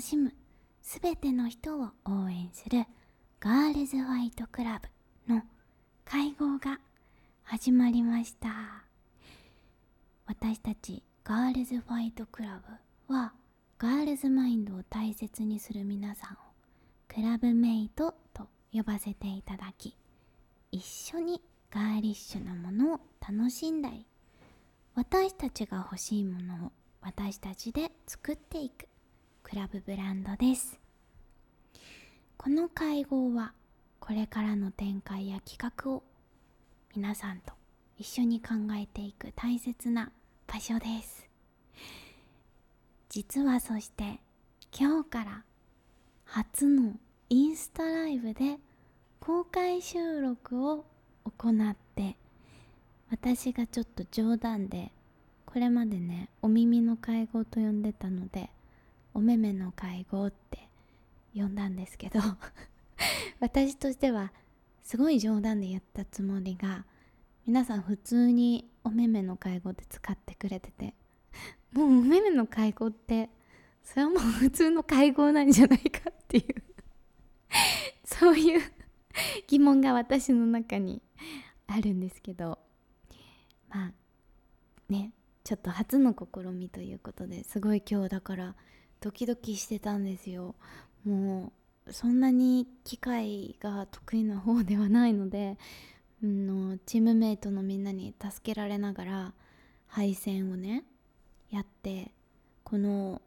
楽しむ。すべての人を応援するガールズファイトクラブの会合が始まりました。私たちガールズファイトクラブはガールズマインドを大切にする皆さんをクラブメイトと呼ばせていただき一緒にガーリッシュなものを楽しんだり私たちが欲しいものを私たちで作っていく。クラブブランドです。この会合はこれからの展開や企画を皆さんと一緒に考えていく大切な場所です。実はそして今日から初のインスタライブで公開収録を行って私がちょっと冗談でこれまでねお耳の会合と呼んでたのでお目目の会合って呼んだんですけど 私としてはすごい冗談で言ったつもりが皆さん普通にお目目の会合で使ってくれててもうお目目の会合ってそれはもう普通の会合なんじゃないかっていう そういう疑問が私の中にあるんですけどまあねちょっと初の試みということですごい今日だからドキドキしてたんですよ。もうそんなに機械が得意な方ではないので、うん、のチームメイトのみんなに助けられながら配線をねやってこの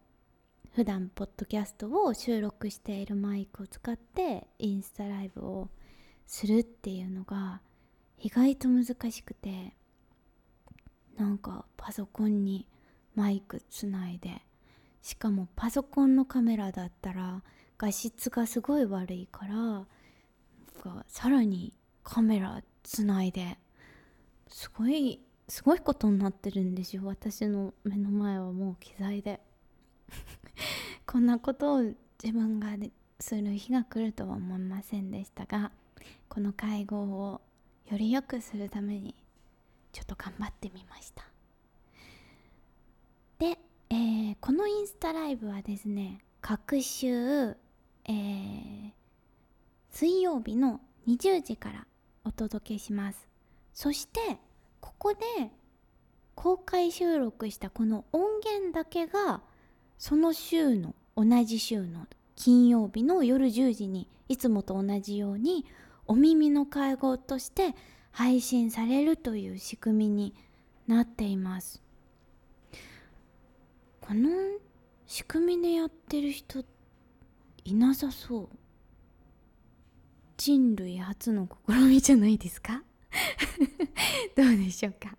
普段ポッドキャストを収録しているマイクを使ってインスタライブをするっていうのが意外と難しくてなんかパソコンにマイクつないでしかもパソコンのカメラだったら画質がすごい悪いからさらにカメラつないですごいすごいことになってるんですよ。私の目の前はもう機材で。こんなことを自分がする日が来るとは思いませんでしたがこの会合をより良くするためにちょっと頑張ってみましたで、えー、このインスタライブはですね各週、えー、水曜日の20時からお届けします。そしてここで公開収録したこの音源だけがその週の同じ週の金曜日の夜10時にいつもと同じようにお耳の会合として配信されるという仕組みになっています。この仕組みでやってる人いなさそう。人類初の試みじゃないですか？どうでしょうか？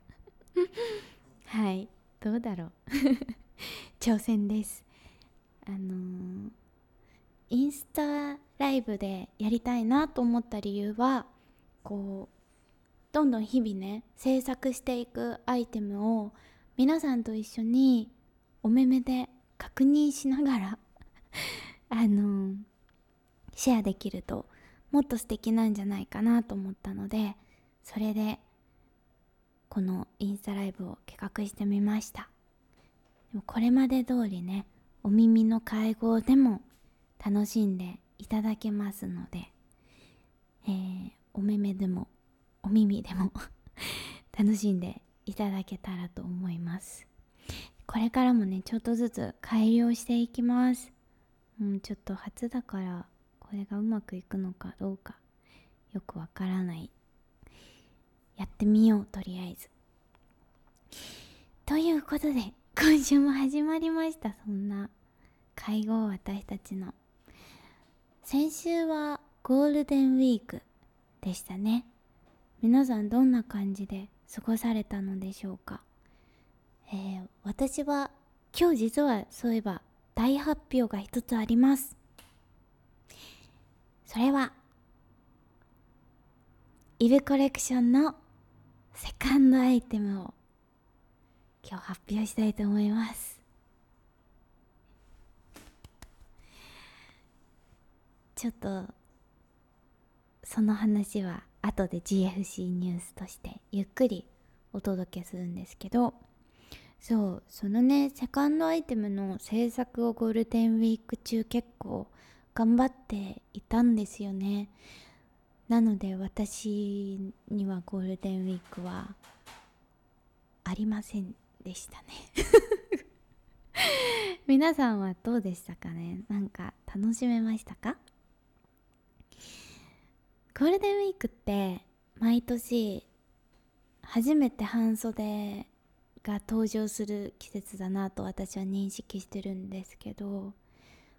はい。どうだろう？挑戦です。あのー、インスタライブでやりたいなと思った理由はこうどんどん日々ね制作していくアイテムを皆さんと一緒にお目目で確認しながら あの、シェアできるともっと素敵なんじゃないかなと思ったのでそれでこのインスタライブを企画してみました。でもこれまで通りねお耳の会合でも楽しんでいただけますので、えー、お目目でもお耳でも 楽しんでいただけたらと思います。これからもねちょっとずつ改良していきます。うんちょっと初だからこれがうまくいくのかどうかよくわからない。やってみようとりあえず。ということで今週も始まりました。そんな会合私たちの。先週はゴールデンウィークでしたね。皆さんどんな感じで過ごされたのでしょうか、えー、私は今日実はそういえば大発表が一つあります。それはイブコレクションのセカンドアイテムを今日発表したいと思います。ちょっとその話は後で GFC ニュースとしてゆっくりお届けするんですけどそうそのねセカンドアイテムの制作をゴールデンウィーク中結構頑張っていたんですよね。なので私にはゴールデンウィークはありませんでしたね。皆さんはどうでしたかね？なんか楽しめましたか？ゴールデンウィークって毎年初めて半袖が登場する季節だなと私は認識してるんですけど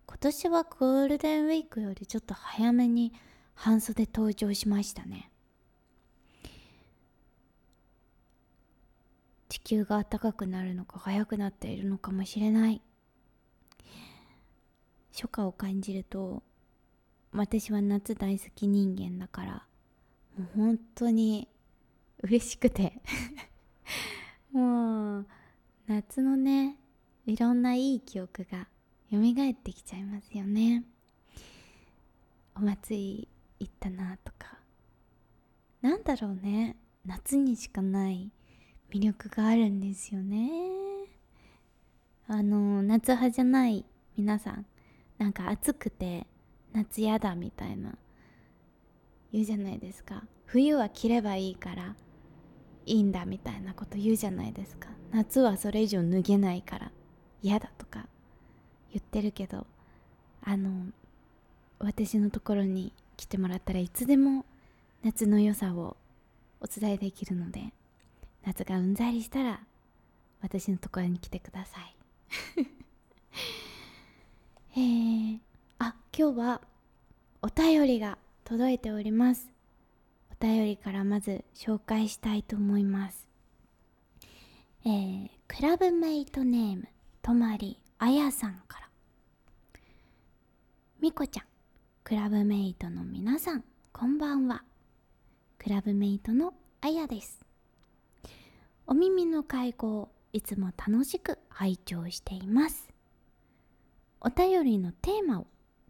今年はゴールデンウィークよりちょっと早めに半袖登場しましたね。地球が暖かくなるのか早くなっているのかもしれない。初夏を感じると私は夏大好き人間だからもう本当に嬉しくて。もう夏のねいろんないい記憶が蘇ってきちゃいますよね。お祭り行ったなとか。なんだろうね。夏にしかない魅力があるんですよね。あの夏派じゃない皆さんなんか暑くて夏やだみたいな言うじゃないですか。冬は着ればいいからいいんだみたいなこと言うじゃないですか。夏はそれ以上脱げないから嫌だとか言ってるけどあの私のところに来てもらったらいつでも夏の良さをお伝えできるので夏がうんざりしたら私のところに来てください。えー、あ今日はお便りが届いております。お便りからまず紹介したいと思います。えー、クラブメイトネームとまりあやさんから。みこちゃんクラブメイトの皆さんこんばんは。クラブメイトのあやです。お耳の会合いつも楽しく拝聴しています。お便りのテーマを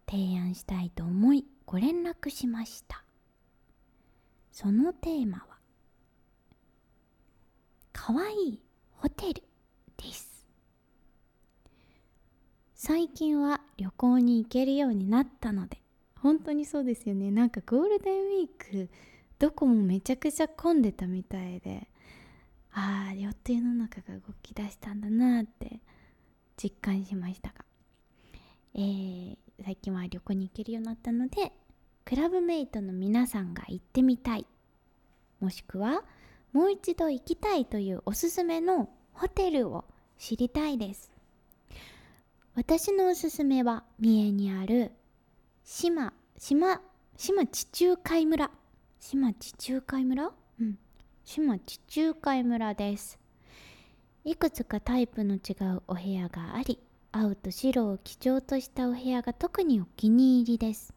提案したいと思いご連絡しました。そのテーマはかわいいホテルです。最近は旅行に行けるようになったので本当にそうですよね。なんかゴールデンウィークどこもめちゃくちゃ混んでたみたいでああ予定の中が動き出したんだなって実感しましたが、えー、最近は旅行に行けるようになったのでクラブメイトの皆さんが行ってみたいもしくはもう一度行きたいというおすすめのホテルを知りたいです私のおすすめは三重にある島、島、島地中海村。島地中海村？うん。島地中海村です。いくつかタイプの違うお部屋があり、青と白を基調としたお部屋が特にお気に入りです。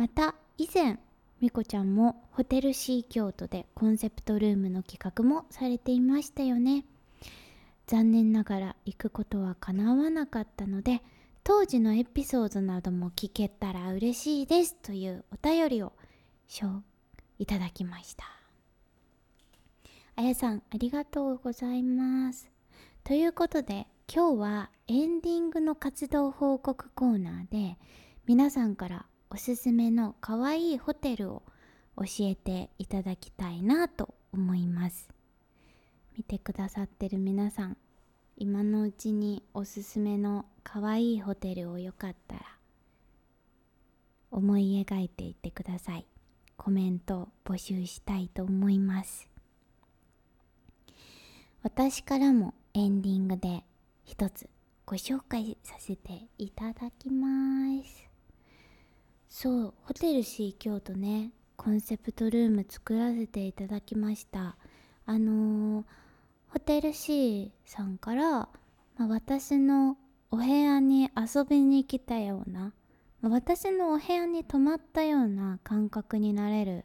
また、以前、みこちゃんもホテルシー京都でコンセプトルームの企画もされていましたよね。残念ながら行くことは叶わなかったので、当時のエピソードなども聞けたら嬉しいですというお便りをいただきました。あやさん、ありがとうございます。ということで、今日はエンディングの活動報告コーナーで、皆さんからおすすめの可愛いホテルを教えていただきたいなと思います。見てくださってる皆さん、今のうちにおすすめの可愛いホテルをよかったら思い描いていってください。コメント募集したいと思います。私からもエンディングで一つご紹介させていただきます。そうホテル C 京都ねコンセプトルーム作らせていただきました。あのーホテル C さんから、まあ、私のお部屋に遊びに来たような、まあ、私のお部屋に泊まったような感覚になれる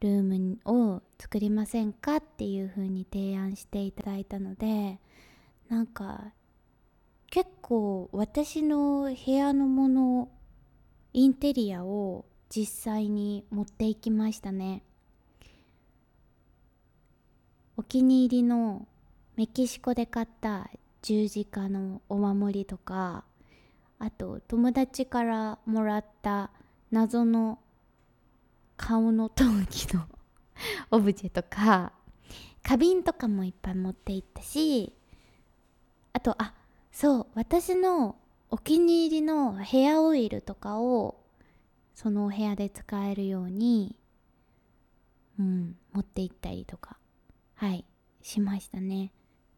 ルームを作りませんかっていう風に提案していただいたのでなんか結構私の部屋のものインテリアを実際に持っていきましたね。お気に入りのメキシコで買った十字架のお守りとかあと友達からもらった謎の顔の陶器の オブジェとか花瓶とかもいっぱい持っていったしあとあそう私のお気に入りのヘアオイルとかをそのお部屋で使えるようにうん持って行ったりとかはいしましたね。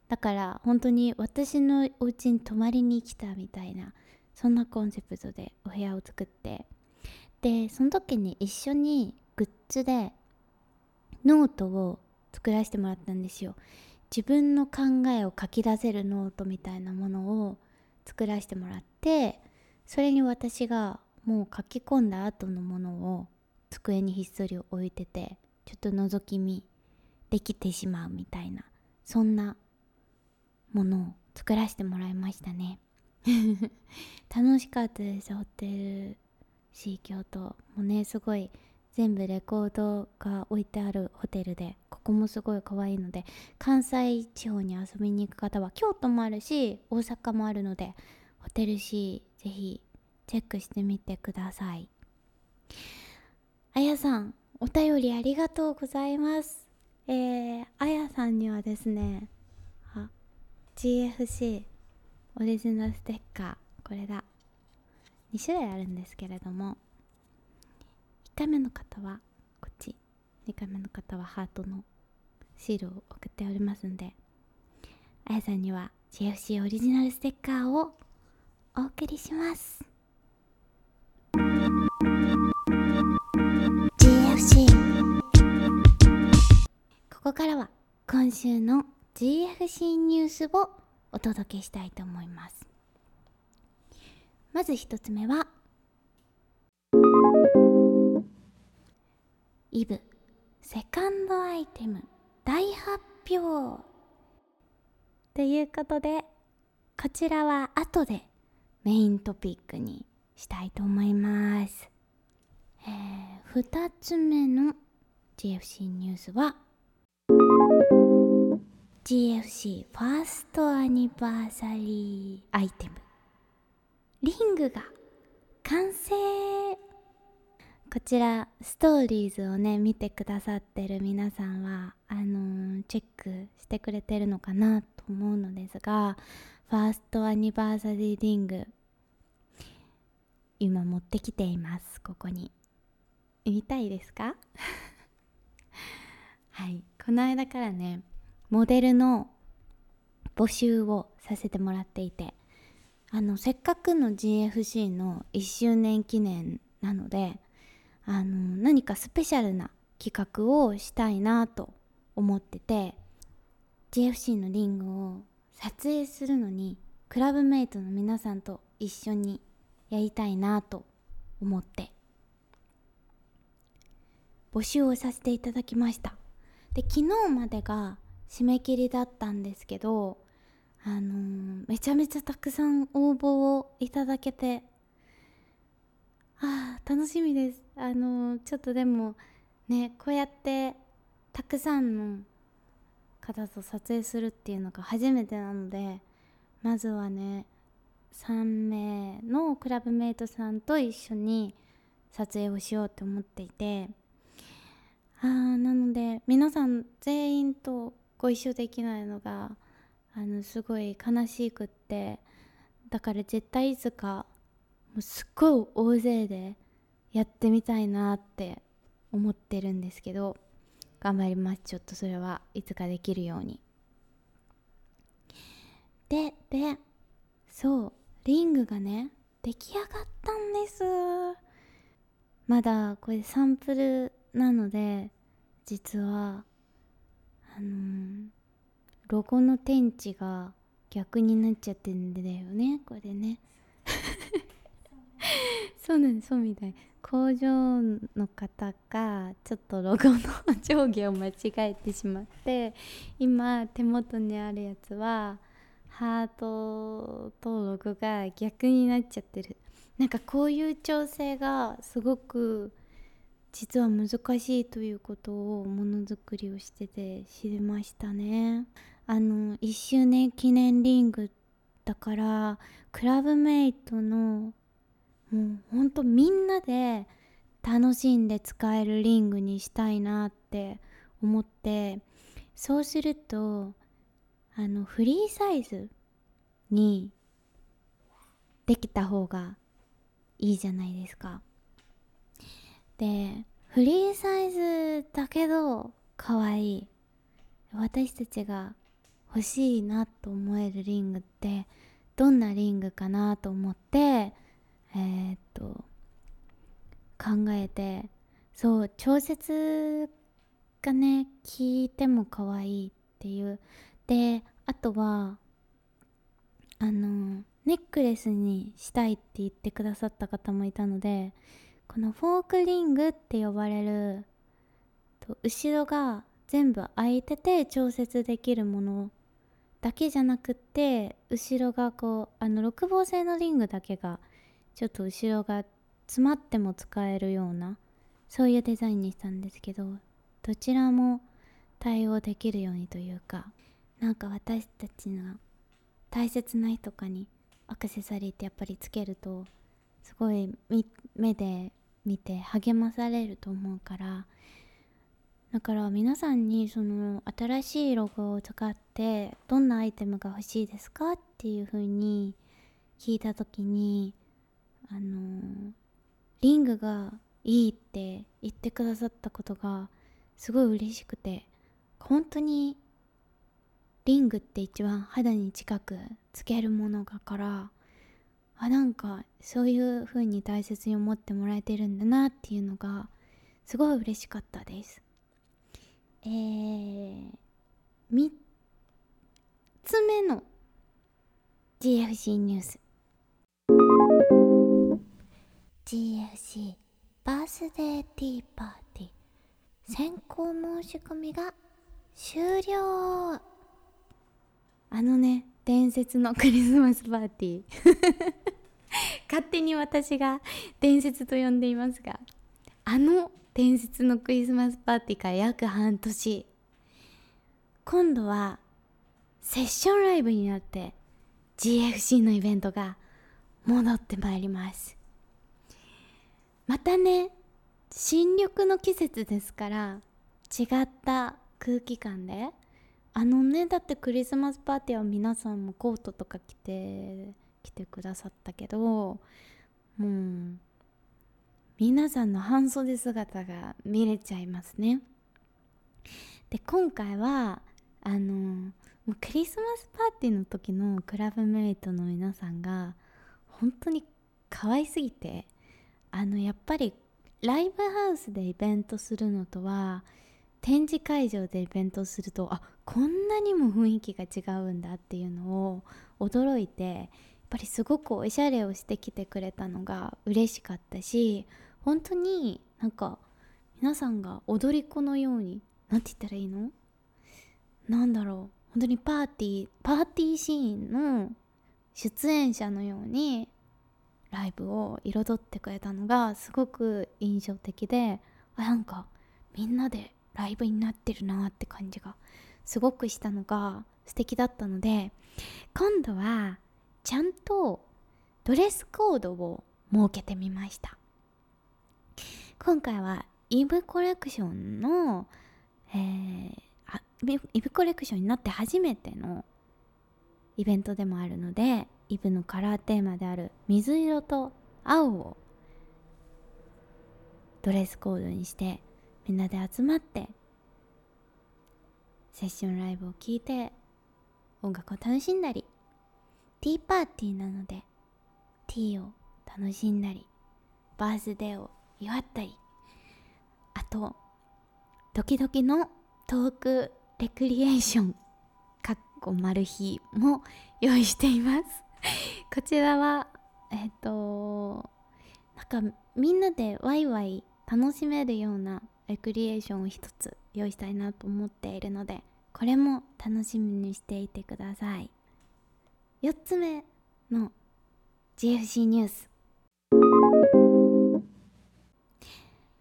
だから本当に私のお家に泊まりに来たみたいなそんなコンセプトでお部屋を作ってでその時に一緒にグッズでノートを作らせてもらったんですよ。自分の考えを書き出せるノートみたいなものを作らせてもらってそれに私がもう書き込んだ後のものを机にひっそり置いててちょっと覗き見できてしまうみたいなそんなものを作らせてもらいましたね。楽しかったですホテルシー京都。もねすごい全部レコードが置いてあるホテルでここもすごい可愛いので関西地方に遊びに行く方は京都もあるし大阪もあるのでホテルシーぜひチェックしてみてください。あやさんお便りありがとうございます。えー、あやさんにはですねあ GFC オリジナルステッカーこれだ。2種類あるんですけれども。1回目の方はこっち。2回目の方はハートのシールを送っておりますんであやさんには GFC オリジナルステッカーをお送りします。GFC ここからは今週の GFC ニュースをお届けしたいと思います。まず一つ目はイブセカンドアイテム大発表。ということでこちらは後でメイントピックにしたいと思います、えー、2つ目の GFC ニュースは GFC ファーストアニバーサリーアイテム。リングが完成。こちらストーリーズをね見てくださってる皆さんはあのー、チェックしてくれてるのかなと思うのですがファーストアニバーサリーリング今持ってきています。ここに。見たいですか？はい。この間からねモデルの募集をさせてもらっていてあのせっかくの GFC の1周年記念なのであの何かスペシャルな企画をしたいなと思ってて GFC のリングを撮影するのにクラブメイトの皆さんと一緒にやりたいなと思って募集をさせていただきました。で昨日までが締め切りだったんですけどあのー、めちゃめちゃたくさん応募をいただけてああ楽しみです。あの、ちょっとでもねこうやってたくさんの方と撮影するっていうのが初めてなのでまずはね3名のクラブメイトさんと一緒に撮影をしようって思っていてあなので皆さん全員とご一緒できないのがあのすごい悲しくってだから絶対いつかもうすっごい大勢でやってみたいなって思ってるんですけど頑張ります。ちょっとそれはいつかできるように。ででそうリングがね出来上がったんです。まだこれサンプルなので実はあのー、ロゴの天地が逆になっちゃってんだよねこれね。そうなんですそうみたい。工場の方がちょっとロゴの上下を間違えてしまって今手元にあるやつはハートとロゴが逆になっちゃってる。なんかこういう調整がすごく実は難しいということをものづくりをしてて知りましたね。あの1周年記念リングだからクラブメイトのもうほんとみんなで楽しんで使えるリングにしたいなって思ってそうするとあのフリーサイズにできた方がいいじゃないですか。でフリーサイズだけど可愛い。私たちが欲しいなと思えるリングってどんなリングかなと思ってえー、っと考えてそう調節がね聞いても可愛いっていう。であとはあのネックレスにしたいって言ってくださった方もいたのでこのフォークリングって呼ばれると後ろが全部開いてて調節できるものだけじゃなくって後ろがこうあの6号製のリングだけがちょっと後ろが詰まっても使えるようなそういうデザインにしたんですけどどちらも対応できるようにというかなんか私たちの大切な人とかにアクセサリーってやっぱりつけるとすごい目で見て励まされると思うからだから皆さんにその新しいロゴを使ってどんなアイテムが欲しいですかっていう風に聞いた時にあのリングがいいって言ってくださったことがすごい嬉しくて本当にリングって一番肌に近くつけるものだからあなんかそういう風に大切に思ってもらえてるんだなっていうのがすごい嬉しかったです。えー、3つ目の GFC ニュース。GFC バースデーティーパーティー。先行申し込みが終了。あのね伝説のクリスマスパーティー。勝手に私が伝説と呼んでいますがあの伝説のクリスマスパーティーから約半年。今度はセッションライブになって GFC のイベントが戻ってまいります。またね新緑の季節ですから違った空気感で。あのねだってクリスマスパーティーは皆さんもコートとか着て来てくださったけどもう皆さんの半袖姿が見れちゃいますね。で今回はあのもうクリスマスパーティーの時のクラブメイトの皆さんが本当に可愛すぎてあのやっぱりライブハウスでイベントするのとは展示会場でイベントするとあこんなにも雰囲気が違うんだっていうのを驚いてやっぱりすごくおしゃれをしてきてくれたのが嬉しかったし本当になんか皆さんが踊り子のように何て言ったらいいの？なんだろう。本当にパーティーパーティーシーンの出演者のようにライブを彩ってくれたのがすごく印象的であなんかみんなでライブになってるなって感じがすごくしたのが素敵だったので今度はちゃんとドレスコードを設けてみました。今回はイブコレクションの、えー、イブコレクションになって初めてのイベントでもあるのでイブのカラーテーマである水色と青をドレスコードにしてみんなで集まってセッションライブを聴いて音楽を楽しんだりティーパーティーなのでティーを楽しんだりバースデーを祝ったりあと時々のトークレクリエーションかっこマル秘も用意しています。こちらはえっ、となんかみんなでワイワイ楽しめるようなレクリエーションを一つ用意したいなと思っているのでこれも楽しみにしていてください。4つ目の GFC ニュース。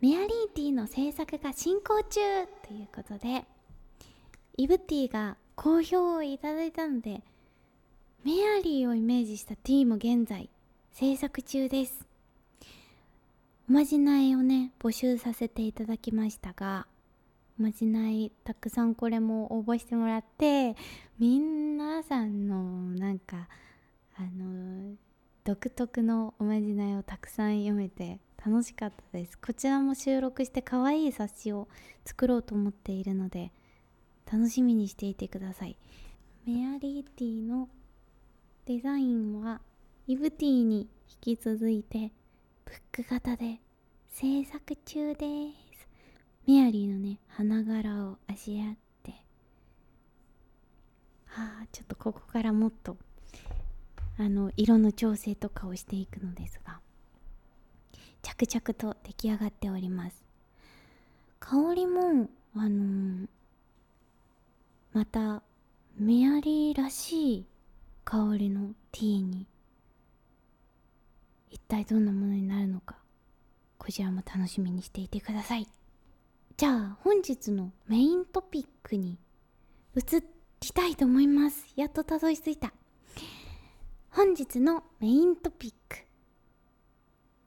メアリーティーの制作が進行中ということでイブティーが好評をいただいたのでメアリーをイメージしたティーも現在制作中です。おまじないをね募集させていただきましたがおまじないたくさんこれも応募してもらって皆さんのなんかあの独特のおまじないをたくさん読めて楽しかったです。こちらも収録して可愛い冊子を作ろうと思っているので楽しみにしていてください。メアリーティーのデザインはイブティに引き続いてブック型で制作中です。メアリーのね花柄をあしらって。はあちょっとここからもっとあの色の調整とかをしていくのですが。着々と出来上がっております。香りもあのー、またメアリーらしい香りのティーに一体どんなものになるのかこちらも楽しみにしていてください。じゃあ本日のメイントピックに移りたいと思います。やっとたどり着いた。本日のメイントピック。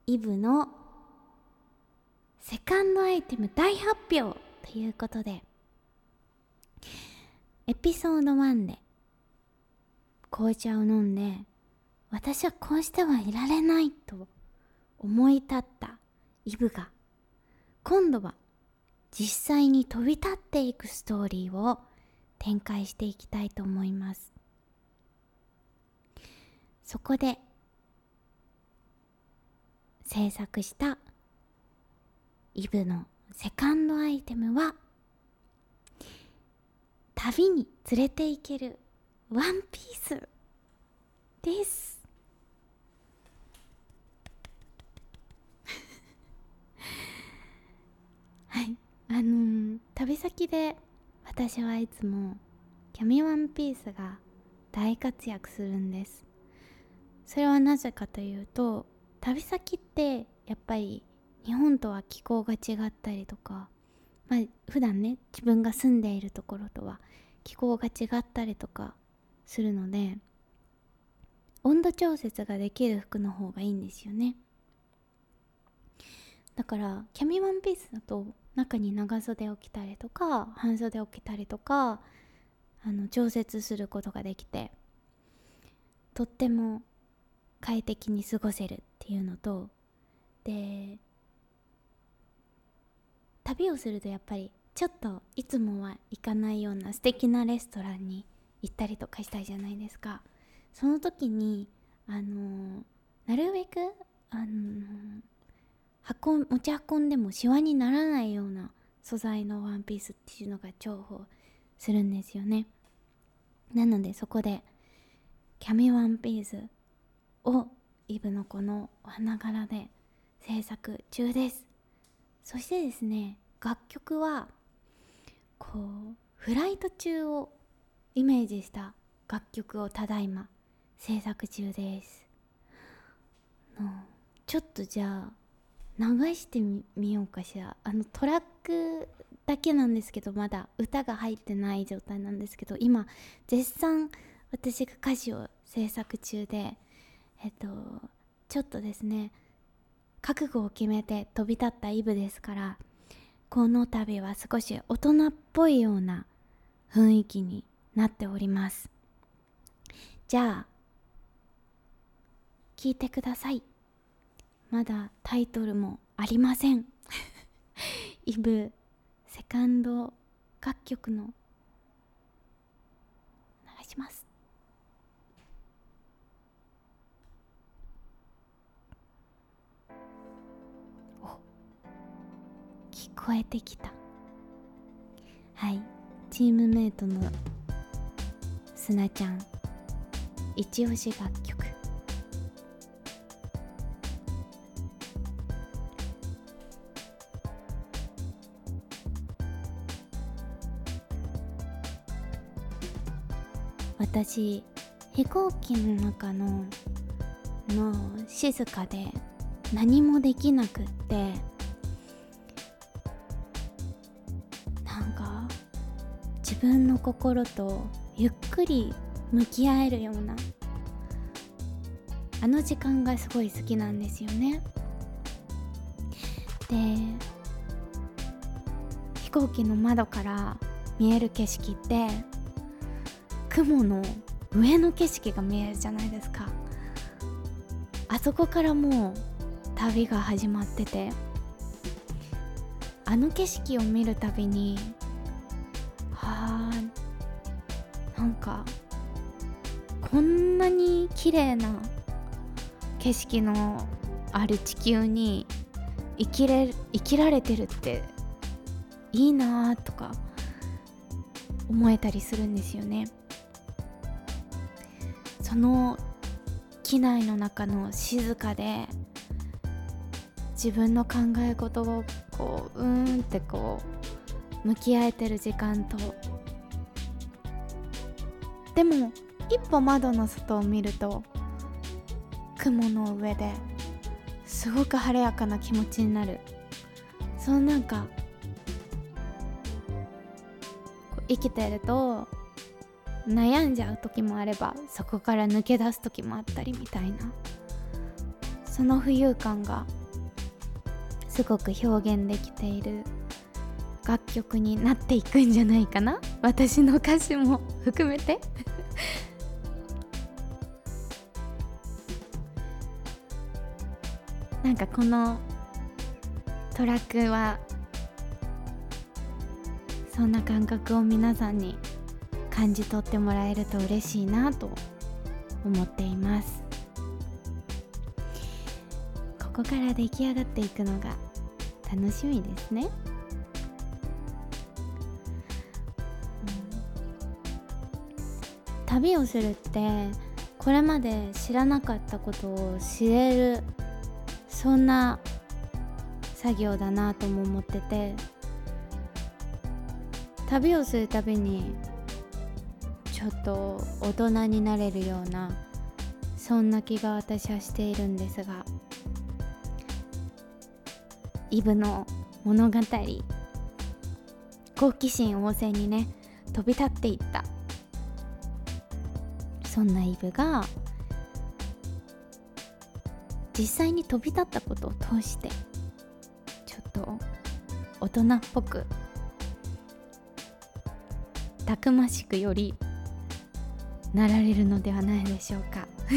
イブのセカンドアイテム大発表ということでエピソード1で紅茶を飲んで私はこうしてはいられないと思い立ったイブが今度は実際に飛び立っていくストーリーを展開していきたいと思います。そこで制作したイブのセカンドアイテムは旅に連れて行けるワンピースです。はい。あのー、旅先で私はいつもキャミワンピースが大活躍するんです。それはなぜかというと旅先ってやっぱり日本とは気候が違ったりとかまあ普段ね自分が住んでいるところとは気候が違ったりとかするので温度調節ができる服の方がいいんですよね。だからキャミワンピースだと中に長袖を着たりとか半袖を着たりとかあの調節することができてとっても快適に過ごせるっていうのとで旅をするとやっぱりちょっといつもは行かないような素敵なレストランに行ったりとかしたいじゃないですか。その時にあのなるべくあの運持ち運んでもシワにならないような素材のワンピースっていうのが重宝するんですよね。なのでそこでキャミワンピースをイブのこのお花柄で制作中です。そしてですね楽曲はこうフライト中をイメージした楽曲をただいま制作中です。ちょっとじゃあ流してみようかしら。あのトラックだけなんですけどまだ歌が入ってない状態なんですけど今絶賛私が歌詞を制作中でえっとちょっとですね覚悟を決めて飛び立ったイブですからこの度は少し大人っぽいような雰囲気になっております。じゃあ聞いてください。まだタイトルもありません。イブセカンド楽曲の流します。聞こえてきた。はい。チームメイトのすなちゃん。一押し楽曲。私飛行機の中のの静かで何もできなくってなんか自分の心とゆっくり向き合えるようなあの時間がすごい好きなんですよね。で飛行機の窓から見える景色って雲の上の景色が見えるじゃないですか。あそこからもう旅が始まっててあの景色を見るたびにかこんなに綺麗な景色のある地球に生きれ生きられてるっていいなとか思えたりするんですよね。その機内の中の静かで自分の考え事をこううーんってこう向き合えてる時間とでも一歩窓の外を見ると雲の上ですごく晴れやかな気持ちになる。そのなんか生きてると悩んじゃう時もあればそこから抜け出す時もあったりみたいな。その浮遊感がすごく表現できている楽曲になっていくんじゃないかな。私の歌詞も含めて。かこのトラックはそんな感覚を皆さんに感じ取ってもらえると嬉しいなと思っています。ここから出来上がっていくのが楽しみですね、うん、旅をするってこれまで知らなかったことを知れるそんな作業だなとも思ってて旅をするたびにちょっと大人になれるようなそんな気が私はしているんですがイブの物語好奇心旺盛にね飛び立っていった。そんなイブが実際に飛び立ったことを通してちょっと大人っぽくたくましくよりなられるのではないでしょうか。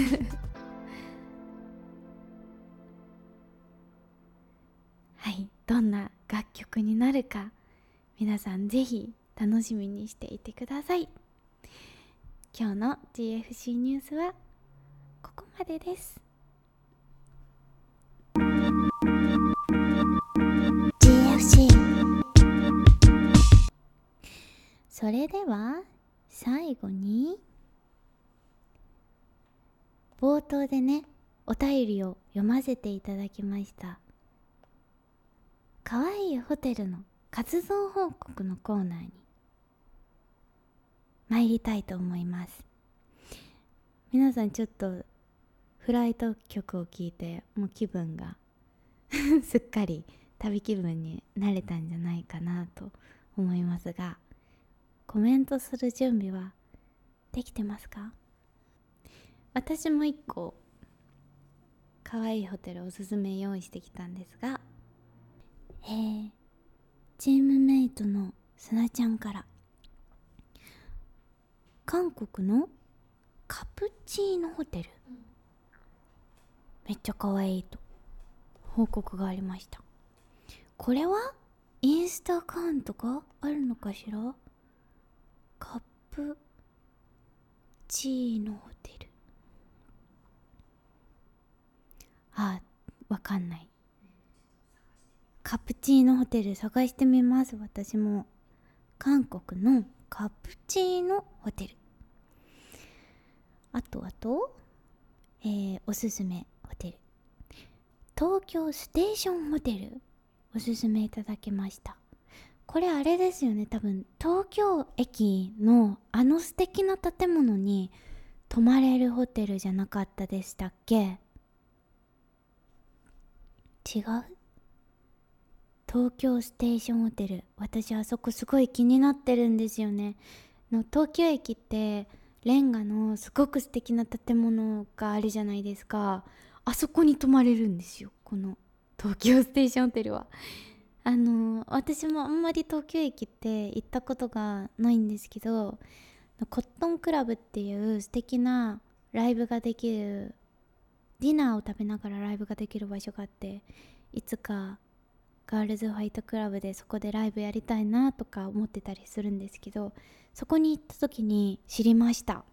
はいどんな楽曲になるか皆さんぜひ楽しみにしていてください。今日の GFC ニュースはここまでです。それでは最後に冒頭でねお便りを読ませていただきました。かわいいホテルの活動報告のコーナーに参りたいと思います。皆さんちょっとフライト曲を聴いてもう気分が すっかり旅気分になれたんじゃないかなと思いますがコメントする準備はできてますか？私も一個かわいいホテルおすすめ用意してきたんですがえー、チームメイトのすなちゃんから韓国のカプチーノホテル、めっちゃ可愛いと報告がありました。これはインスタアカウントがあるのかしら？カップチーノホテル。あわかんない。カプチーノホテル探してみます。私も。韓国のカプチーノホテル。あとあとえー、おすすめホテル。東京ステーションホテルおすすめいただきました。これあれですよね。多分東京駅のあの素敵な建物に泊まれるホテルじゃなかったでしたっけ？違う？東京ステーションホテル。私あそこすごい気になってるんですよね。の東京駅ってレンガのすごく素敵な建物があるじゃないですか。あそこに泊まれるんですよ。この東京ステーションホテルは。あの私もあんまり東京駅って行ったことがないんですけどコットンクラブっていう素敵なライブができるディナーを食べながらライブができる場所があっていつかガールズファイトクラブでそこでライブやりたいなとか思ってたりするんですけどそこに行った時に知りました。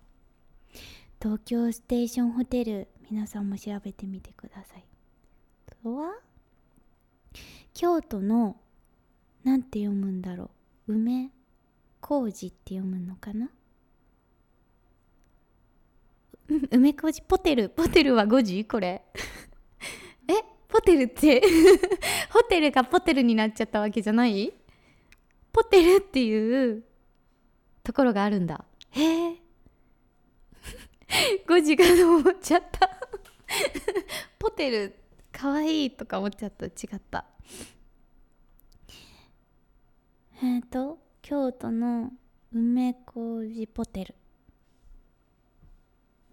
東京ステーションホテル皆さんも調べてみてください。とは？京都のなんて読むんだろう。梅小路って読むのかな？梅小路ポテルポテルは5時？これ。えポテルって？ホテルがポテルになっちゃったわけじゃない？ポテルっていうところがあるんだ。へえ。5時かと思っちゃった。ポテルかわいいとか思っちゃった。違った。えっ、ー、と京都の梅小路ポテル。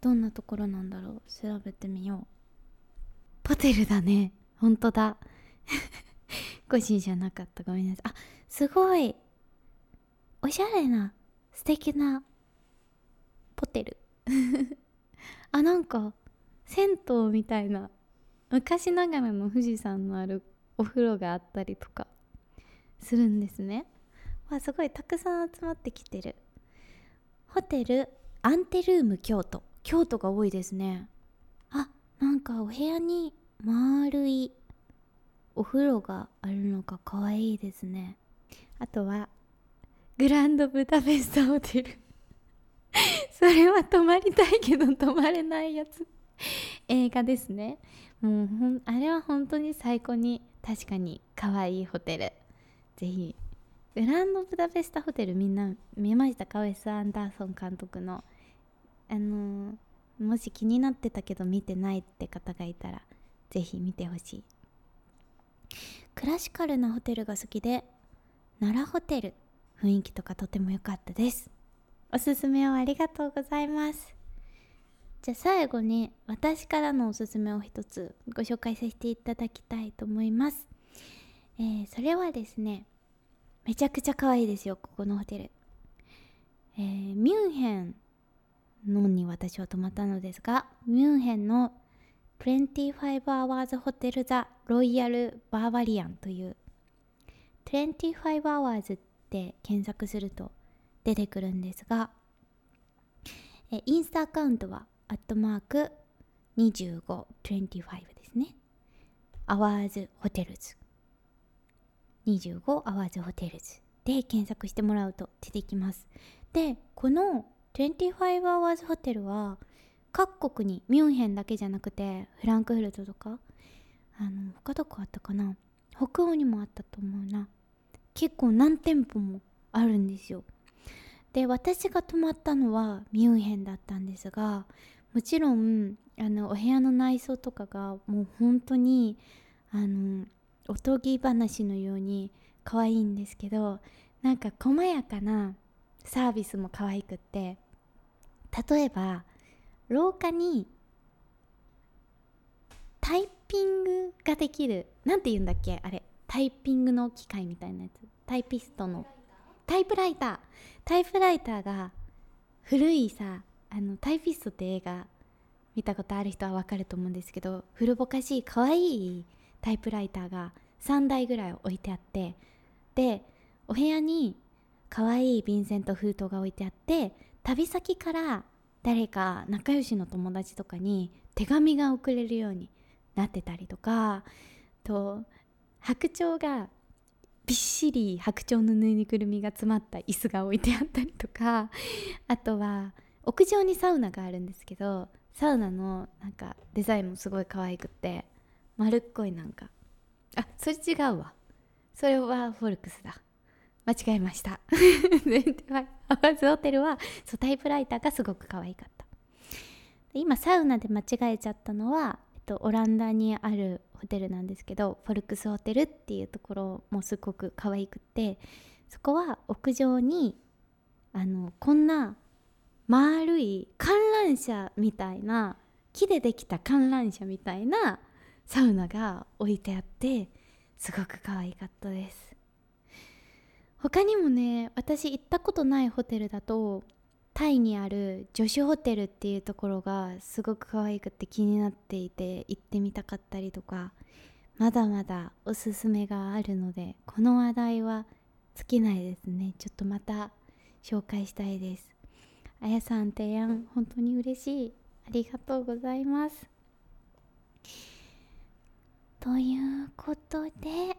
どんなところなんだろう？調べてみよう。ポテルだね。ほんとだ。5時じゃなかった。ごめんなさい。あすごい。おしゃれな素敵なポテル。あなんか銭湯みたいな。昔ながらの富士山のあるお風呂があったりとかするんですね。わすごいたくさん集まってきてる。ホテルアンテルーム京都。京都が多いですね。あなんかお部屋に丸いお風呂があるのが可愛いですね。あとはグランドブダペストホテル。それは泊まりたいけど泊まれないやつ。映画ですね。もうほんあれは本当に最高に確かに可愛いホテル。ぜひ。グランドブダペスタホテルみんな見ました？かウェス・アンダーソン監督の。あのー、もし気になってたけど見てないって方がいたらぜひ見てほしい。クラシカルなホテルが好きで奈良ホテル。雰囲気とかとても良かったです。おすすめをありがとうございます。じゃあ最後に私からのおすすめを一つご紹介させていただきたいと思います、えー、それはですねめちゃくちゃ可愛いですよここのホテル、えー、ミュンヘンのに私は泊まったのですがミュンヘンの25 Hours Hotel The Royal Bavarian という25 Hours って検索すると出てくるんですがえインスタアカウントはアットマーク2525ですね。アワーズホテルズ。25アワーズホテルズ。で検索してもらうと出てきます。でこの25 Hours ホテルは各国にミュンヘンだけじゃなくてフランクフルトとかあの他どこあったかな？北欧にもあったと思うな。結構何店舗もあるんですよ。で私が泊まったのはミュンヘンだったんですがもちろんあのお部屋の内装とかがもう本当にあのおとぎ話のように可愛いんですけどなんか細やかなサービスも可愛くって例えば廊下にタイピングができる何て言うんだっけあれ。タイピングの機械みたいなやつ。タイピストの。タイプライター。タイプライターが古いさあのタイピストって映画見たことある人はわかると思うんですけど古ぼかしい可愛いタイプライターが3台ぐらい置いてあってでお部屋に可愛い便箋と封筒が置いてあって旅先から誰か仲良しの友達とかに手紙が送れるようになってたりとかと白鳥がびっしり白鳥のぬいぐるみが詰まった椅子が置いてあったりとかあとは屋上にサウナがあるんですけどサウナのなんかデザインもすごい可愛くって丸っこいなんか。あそれ違うわ。それはフォルクスだ。間違えました。アワーズホテルはそうタイプライターがすごく可愛かった。今サウナで間違えちゃったのは、えっと、オランダにあるホテルなんですけどフォルクスホテルっていうところもすごく可愛くってそこは屋上にあのこんな丸い観覧車みたいな木でできた観覧車みたいなサウナが置いてあってすごく可愛かったです。他にもね私行ったことないホテルだとタイにある女子ホテルっていうところがすごく可愛くて気になっていて行ってみたかったりとかまだまだおすすめがあるのでこの話題は尽きないですね。ちょっとまた紹介したいです。あやさん提案本当に嬉しい。ありがとうございます。ということで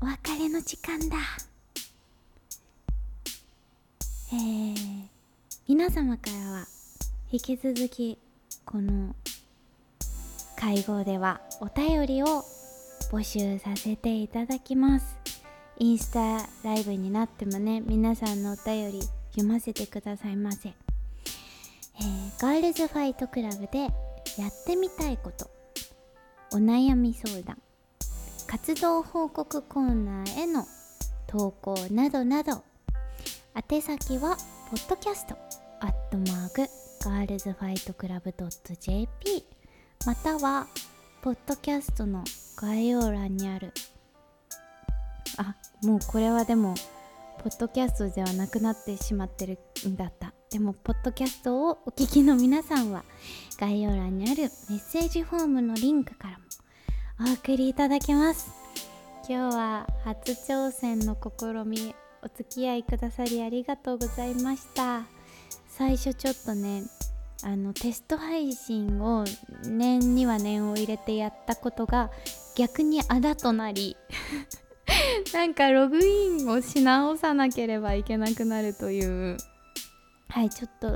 お別れの時間だ。えー、皆様からは引き続きこの会合ではお便りを募集させていただきます。インスタライブになってもね皆さんのお便り読ませてくださいませ、えー、ガールズファイトクラブでやってみたいこと。お悩み相談。活動報告コーナーへの投稿などなど。宛先はポッドキャスト。アットマークガールズファイトクラブ .jp またはポッドキャストの概要欄にあるあもうこれはでもポッドキャストではなくなってしまってるんだった。でもポッドキャストをお聞きの皆さんは概要欄にあるメッセージフォームのリンクからもお送りいただけます。今日は初挑戦の試みお付き合いくださりありがとうございました。最初ちょっとねあのテスト配信を念には念を入れてやったことが逆にあだとなり なんかログインをし直さなければいけなくなるという。はいちょっと、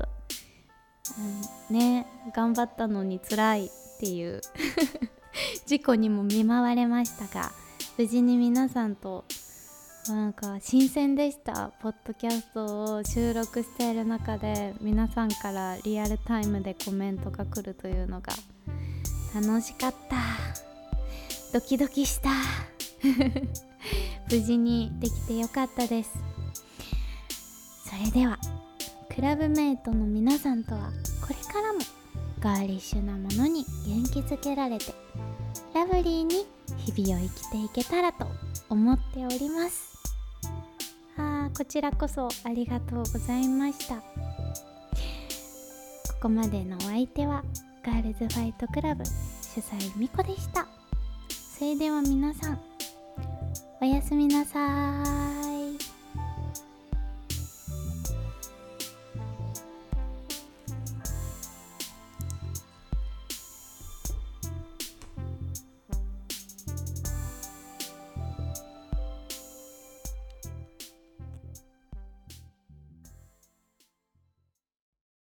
うん、ね頑張ったのに辛いっていう。事故にも見舞われましたが無事に皆さんとなんか新鮮でした。ポッドキャストを収録している中で皆さんからリアルタイムでコメントが来るというのが楽しかった。ドキドキした。無事にできてよかったです。それではクラブメイトの皆さんとはこれからもガーリッシュなものに元気づけられてラブリーに日々を生きていけたらと思っております。あこちらこそありがとうございました。ここまでのお相手はガールズファイトクラブ主催みこでした。それでは皆さんおやすみなさい。